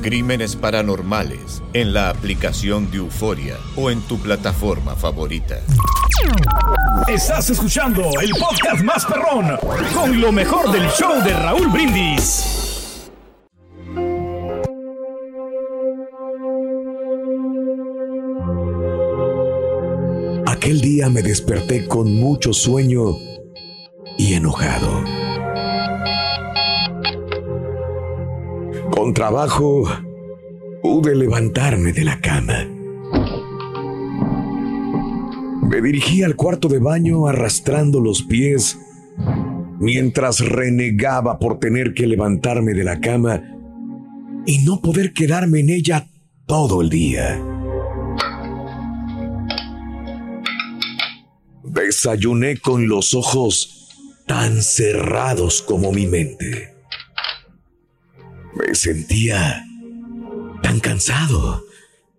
Crímenes Paranormales en la aplicación de Euforia o en tu plataforma favorita. Estás escuchando el podcast más perrón con lo mejor del show de Raúl Brindis. Aquel día me desperté con mucho sueño y enojado. Con trabajo pude levantarme de la cama. Me dirigí al cuarto de baño arrastrando los pies mientras renegaba por tener que levantarme de la cama y no poder quedarme en ella todo el día. Desayuné con los ojos tan cerrados como mi mente. Me sentía tan cansado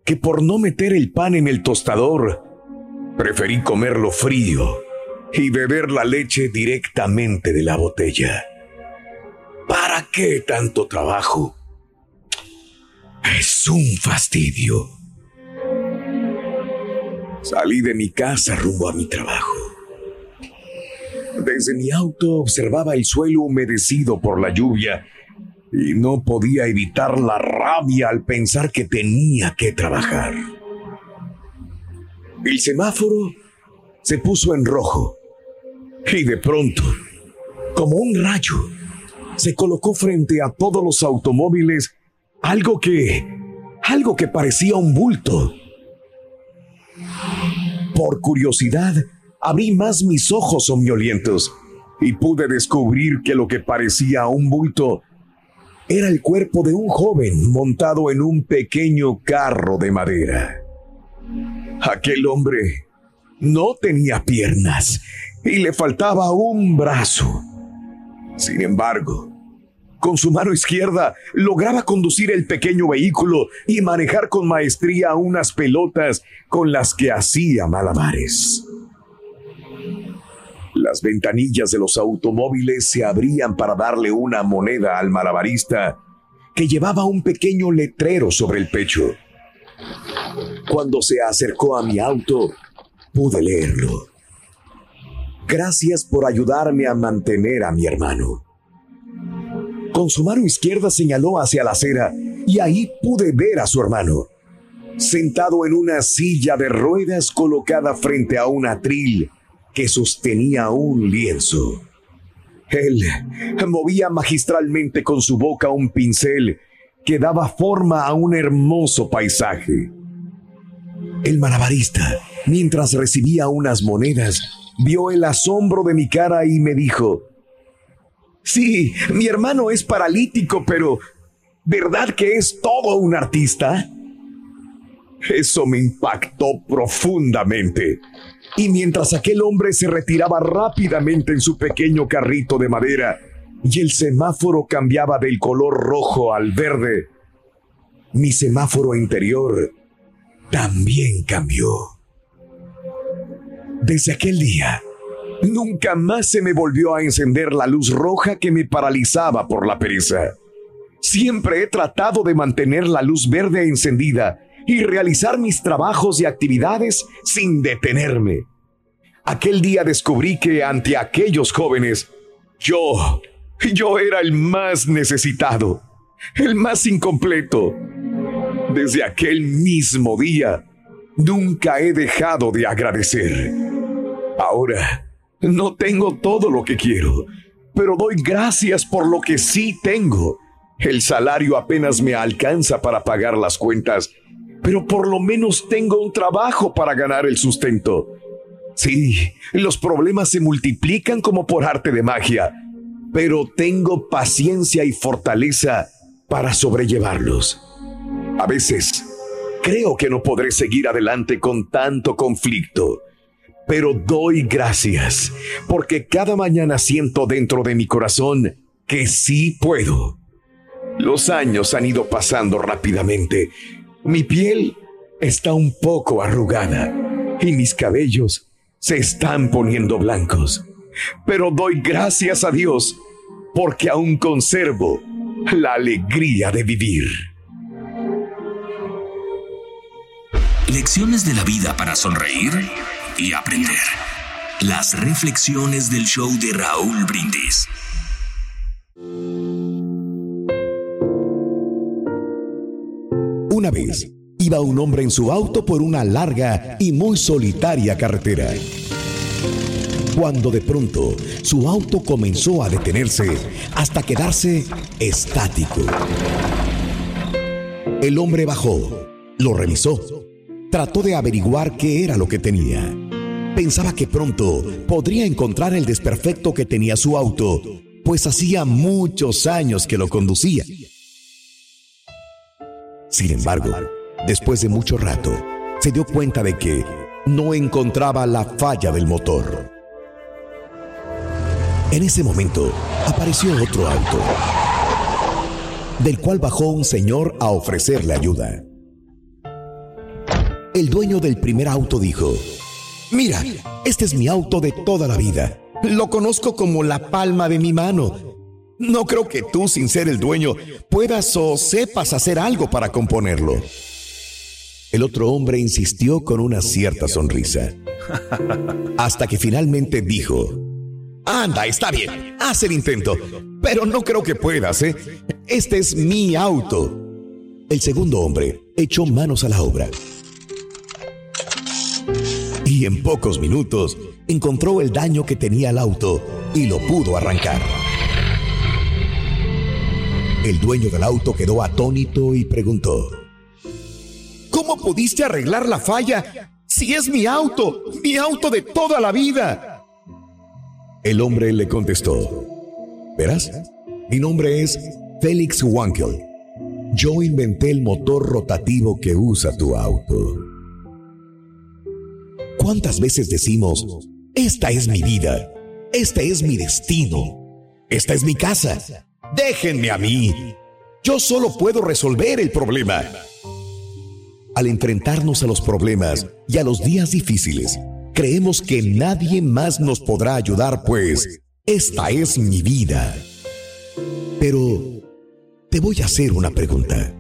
que por no meter el pan en el tostador, preferí comerlo frío y beber la leche directamente de la botella. ¿Para qué tanto trabajo? Es un fastidio. Salí de mi casa rumbo a mi trabajo. Desde mi auto observaba el suelo humedecido por la lluvia y no podía evitar la rabia al pensar que tenía que trabajar. El semáforo se puso en rojo y de pronto, como un rayo, se colocó frente a todos los automóviles algo que, algo que parecía un bulto. Por curiosidad, abrí más mis ojos somnolientos y pude descubrir que lo que parecía un bulto era el cuerpo de un joven montado en un pequeño carro de madera. Aquel hombre no tenía piernas y le faltaba un brazo. Sin embargo, con su mano izquierda lograba conducir el pequeño vehículo y manejar con maestría unas pelotas con las que hacía malabares. Las ventanillas de los automóviles se abrían para darle una moneda al malabarista que llevaba un pequeño letrero sobre el pecho. Cuando se acercó a mi auto, pude leerlo. Gracias por ayudarme a mantener a mi hermano. Con su mano izquierda señaló hacia la acera y ahí pude ver a su hermano, sentado en una silla de ruedas colocada frente a un atril que sostenía un lienzo. Él movía magistralmente con su boca un pincel que daba forma a un hermoso paisaje. El malabarista, mientras recibía unas monedas, vio el asombro de mi cara y me dijo, Sí, mi hermano es paralítico, pero ¿verdad que es todo un artista? Eso me impactó profundamente. Y mientras aquel hombre se retiraba rápidamente en su pequeño carrito de madera y el semáforo cambiaba del color rojo al verde, mi semáforo interior también cambió. Desde aquel día, nunca más se me volvió a encender la luz roja que me paralizaba por la pereza. Siempre he tratado de mantener la luz verde encendida y realizar mis trabajos y actividades sin detenerme. Aquel día descubrí que ante aquellos jóvenes, yo, yo era el más necesitado, el más incompleto. Desde aquel mismo día, nunca he dejado de agradecer. Ahora, no tengo todo lo que quiero, pero doy gracias por lo que sí tengo. El salario apenas me alcanza para pagar las cuentas, pero por lo menos tengo un trabajo para ganar el sustento. Sí, los problemas se multiplican como por arte de magia, pero tengo paciencia y fortaleza para sobrellevarlos. A veces creo que no podré seguir adelante con tanto conflicto, pero doy gracias porque cada mañana siento dentro de mi corazón que sí puedo. Los años han ido pasando rápidamente. Mi piel está un poco arrugada y mis cabellos se están poniendo blancos. Pero doy gracias a Dios porque aún conservo la alegría de vivir. Lecciones de la vida para sonreír y aprender. Las reflexiones del show de Raúl Brindis. Una vez iba un hombre en su auto por una larga y muy solitaria carretera. Cuando de pronto su auto comenzó a detenerse hasta quedarse estático. El hombre bajó, lo revisó, trató de averiguar qué era lo que tenía. Pensaba que pronto podría encontrar el desperfecto que tenía su auto, pues hacía muchos años que lo conducía. Sin embargo, después de mucho rato, se dio cuenta de que no encontraba la falla del motor. En ese momento apareció otro auto, del cual bajó un señor a ofrecerle ayuda. El dueño del primer auto dijo, Mira, este es mi auto de toda la vida. Lo conozco como la palma de mi mano. No creo que tú, sin ser el dueño, puedas o sepas hacer algo para componerlo. El otro hombre insistió con una cierta sonrisa. Hasta que finalmente dijo, Anda, está bien, haz el intento, pero no creo que puedas, ¿eh? Este es mi auto. El segundo hombre echó manos a la obra. Y en pocos minutos encontró el daño que tenía el auto y lo pudo arrancar. El dueño del auto quedó atónito y preguntó, ¿Cómo pudiste arreglar la falla si es mi auto, mi auto de toda la vida? El hombre le contestó, ¿verás? Mi nombre es Félix Wankel. Yo inventé el motor rotativo que usa tu auto. ¿Cuántas veces decimos, esta es mi vida, este es mi destino, esta es mi casa, déjenme a mí, yo solo puedo resolver el problema? Al enfrentarnos a los problemas y a los días difíciles, creemos que nadie más nos podrá ayudar, pues esta es mi vida. Pero te voy a hacer una pregunta.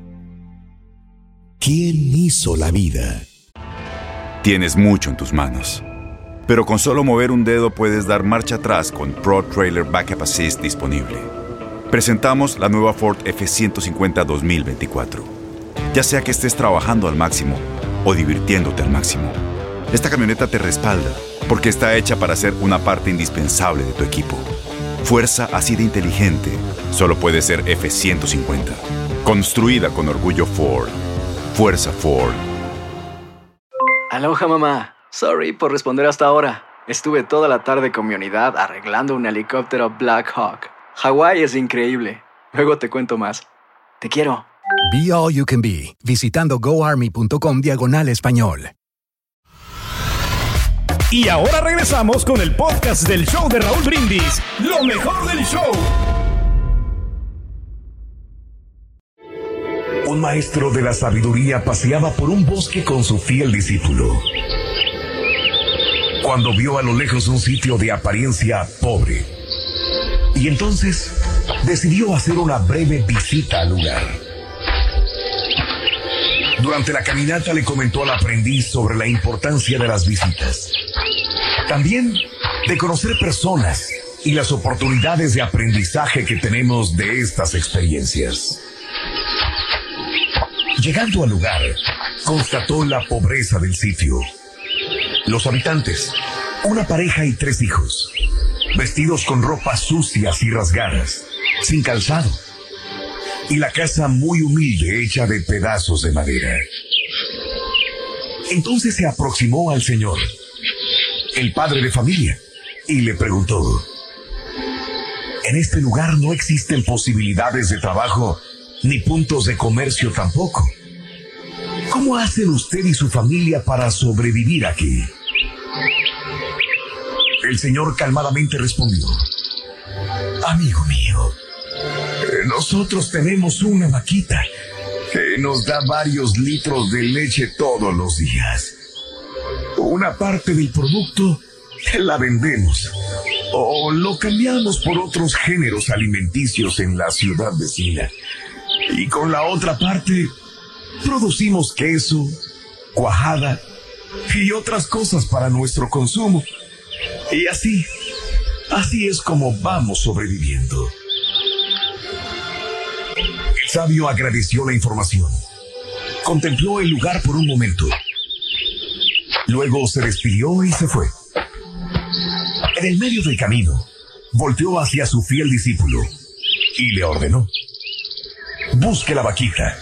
¿Quién hizo la vida? Tienes mucho en tus manos. Pero con solo mover un dedo puedes dar marcha atrás con Pro Trailer Backup Assist disponible. Presentamos la nueva Ford F150 2024. Ya sea que estés trabajando al máximo o divirtiéndote al máximo, esta camioneta te respalda porque está hecha para ser una parte indispensable de tu equipo. Fuerza así de inteligente solo puede ser F150. Construida con orgullo Ford. Fuerza Ford. Aloha mamá. Sorry por responder hasta ahora. Estuve toda la tarde con mi unidad arreglando un helicóptero Black Hawk. Hawái es increíble. Luego te cuento más. Te quiero. Be All You Can Be, visitando goarmy.com diagonal español. Y ahora regresamos con el podcast del show de Raúl Brindis, lo mejor del show. Un maestro de la sabiduría paseaba por un bosque con su fiel discípulo. cuando vio a lo lejos un sitio de apariencia pobre. Y entonces decidió hacer una breve visita al lugar. Durante la caminata le comentó al aprendiz sobre la importancia de las visitas. También de conocer personas y las oportunidades de aprendizaje que tenemos de estas experiencias. Llegando al lugar, constató la pobreza del sitio. Los habitantes, una pareja y tres hijos, vestidos con ropas sucias y rasgadas, sin calzado, y la casa muy humilde hecha de pedazos de madera. Entonces se aproximó al señor, el padre de familia, y le preguntó, en este lugar no existen posibilidades de trabajo ni puntos de comercio tampoco. ¿Cómo hacen usted y su familia para sobrevivir aquí? El señor calmadamente respondió, Amigo mío, eh, nosotros tenemos una vaquita que nos da varios litros de leche todos los días. Una parte del producto la vendemos o lo cambiamos por otros géneros alimenticios en la ciudad vecina. Y con la otra parte, producimos queso, cuajada y otras cosas para nuestro consumo. Y así, así es como vamos sobreviviendo. El sabio agradeció la información. Contempló el lugar por un momento. Luego se despidió y se fue. En el medio del camino, volteó hacia su fiel discípulo y le ordenó. Busque la vaquita,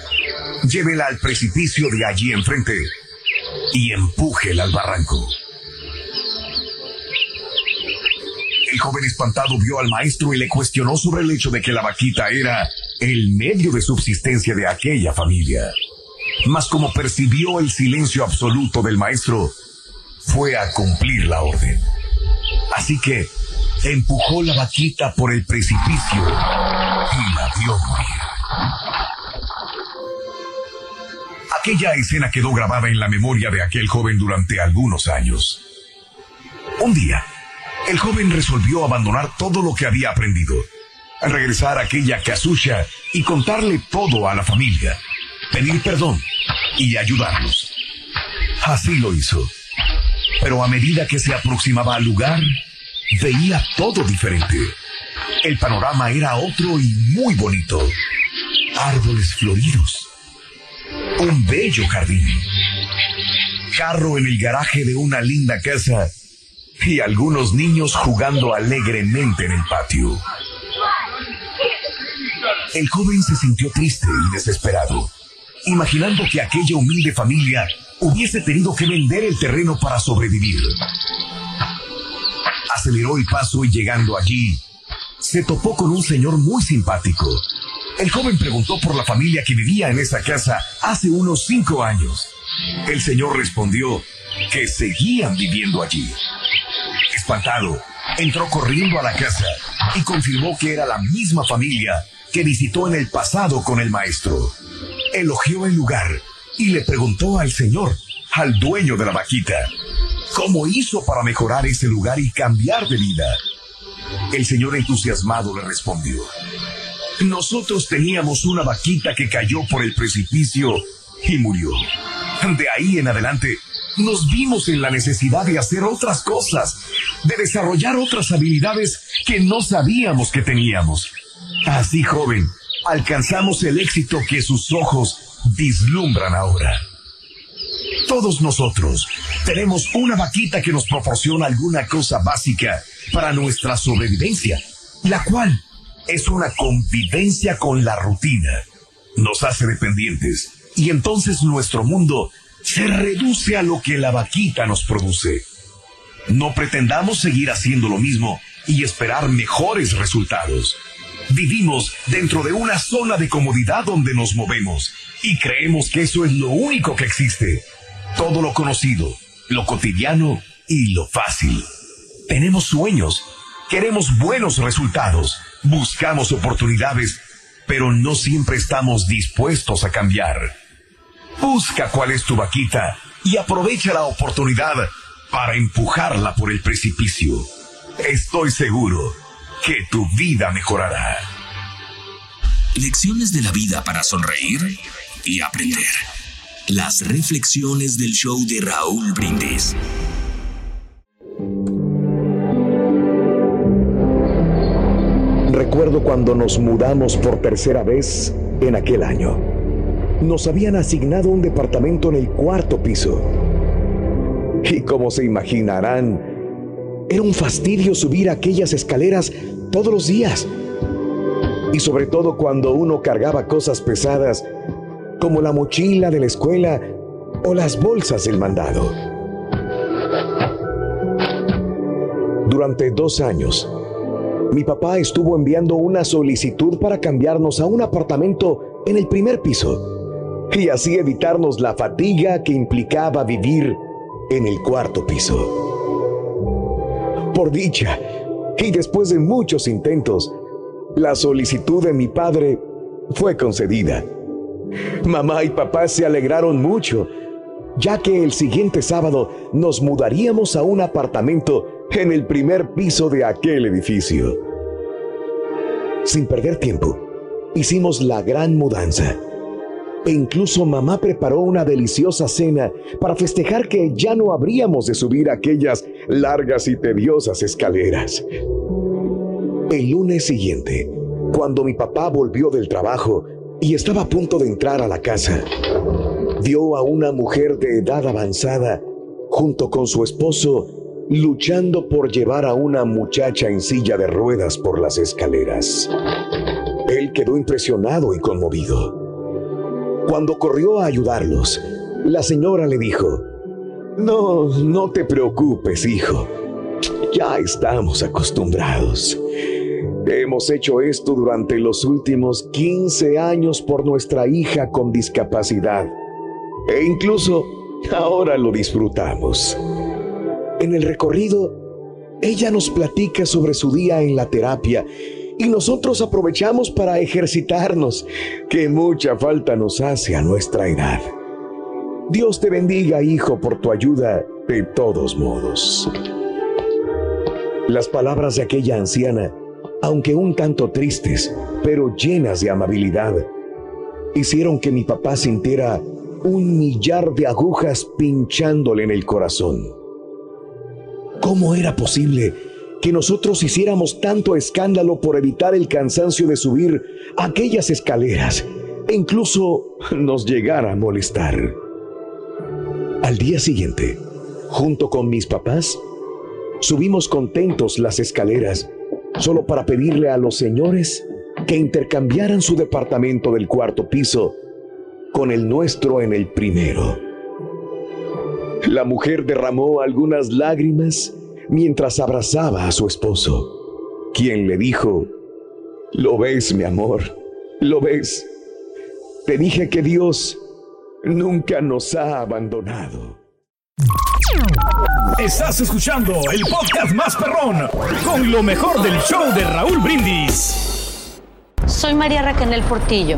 llévela al precipicio de allí enfrente y empújela al barranco. El joven espantado vio al maestro y le cuestionó sobre el hecho de que la vaquita era el medio de subsistencia de aquella familia. Mas como percibió el silencio absoluto del maestro, fue a cumplir la orden. Así que empujó la vaquita por el precipicio y la vio morir. Aquella escena quedó grabada en la memoria de aquel joven durante algunos años. Un día, el joven resolvió abandonar todo lo que había aprendido, regresar a aquella casucha y contarle todo a la familia, pedir perdón y ayudarlos. Así lo hizo. Pero a medida que se aproximaba al lugar, veía todo diferente. El panorama era otro y muy bonito. Árboles floridos. Un bello jardín. Carro en el garaje de una linda casa. Y algunos niños jugando alegremente en el patio. El joven se sintió triste y desesperado, imaginando que aquella humilde familia hubiese tenido que vender el terreno para sobrevivir. Aceleró el paso y llegando allí, se topó con un señor muy simpático. El joven preguntó por la familia que vivía en esa casa hace unos cinco años. El señor respondió que seguían viviendo allí. Espantado, entró corriendo a la casa y confirmó que era la misma familia que visitó en el pasado con el maestro. Elogió el lugar y le preguntó al señor, al dueño de la vaquita, cómo hizo para mejorar ese lugar y cambiar de vida. El señor entusiasmado le respondió, nosotros teníamos una vaquita que cayó por el precipicio y murió. De ahí en adelante nos vimos en la necesidad de hacer otras cosas, de desarrollar otras habilidades que no sabíamos que teníamos. Así, joven, alcanzamos el éxito que sus ojos vislumbran ahora. Todos nosotros tenemos una vaquita que nos proporciona alguna cosa básica para nuestra sobrevivencia, la cual es una convivencia con la rutina. Nos hace dependientes y entonces nuestro mundo se reduce a lo que la vaquita nos produce. No pretendamos seguir haciendo lo mismo y esperar mejores resultados. Vivimos dentro de una zona de comodidad donde nos movemos y creemos que eso es lo único que existe. Todo lo conocido, lo cotidiano y lo fácil. Tenemos sueños, queremos buenos resultados, buscamos oportunidades, pero no siempre estamos dispuestos a cambiar. Busca cuál es tu vaquita y aprovecha la oportunidad para empujarla por el precipicio. Estoy seguro que tu vida mejorará. Lecciones de la vida para sonreír y aprender. Las reflexiones del show de Raúl Brindis. Recuerdo cuando nos mudamos por tercera vez en aquel año. Nos habían asignado un departamento en el cuarto piso. Y como se imaginarán, era un fastidio subir aquellas escaleras todos los días. Y sobre todo cuando uno cargaba cosas pesadas como la mochila de la escuela o las bolsas del mandado. Durante dos años, mi papá estuvo enviando una solicitud para cambiarnos a un apartamento en el primer piso y así evitarnos la fatiga que implicaba vivir en el cuarto piso. Por dicha, y después de muchos intentos, la solicitud de mi padre fue concedida. Mamá y papá se alegraron mucho, ya que el siguiente sábado nos mudaríamos a un apartamento en el primer piso de aquel edificio. Sin perder tiempo, hicimos la gran mudanza. E incluso mamá preparó una deliciosa cena para festejar que ya no habríamos de subir aquellas largas y tediosas escaleras. El lunes siguiente, cuando mi papá volvió del trabajo y estaba a punto de entrar a la casa, vio a una mujer de edad avanzada junto con su esposo luchando por llevar a una muchacha en silla de ruedas por las escaleras. Él quedó impresionado y conmovido. Cuando corrió a ayudarlos, la señora le dijo, No, no te preocupes, hijo. Ya estamos acostumbrados. Hemos hecho esto durante los últimos 15 años por nuestra hija con discapacidad. E incluso ahora lo disfrutamos. En el recorrido, ella nos platica sobre su día en la terapia y nosotros aprovechamos para ejercitarnos, que mucha falta nos hace a nuestra edad. Dios te bendiga, hijo, por tu ayuda de todos modos. Las palabras de aquella anciana, aunque un tanto tristes, pero llenas de amabilidad, hicieron que mi papá sintiera un millar de agujas pinchándole en el corazón. ¿Cómo era posible que nosotros hiciéramos tanto escándalo por evitar el cansancio de subir aquellas escaleras e incluso nos llegara a molestar? Al día siguiente, junto con mis papás, subimos contentos las escaleras solo para pedirle a los señores que intercambiaran su departamento del cuarto piso con el nuestro en el primero. La mujer derramó algunas lágrimas mientras abrazaba a su esposo, quien le dijo, ¿lo ves, mi amor? ¿Lo ves? Te dije que Dios nunca nos ha abandonado. Estás escuchando el podcast más perrón con lo mejor del show de Raúl Brindis. Soy María Raquel Portillo.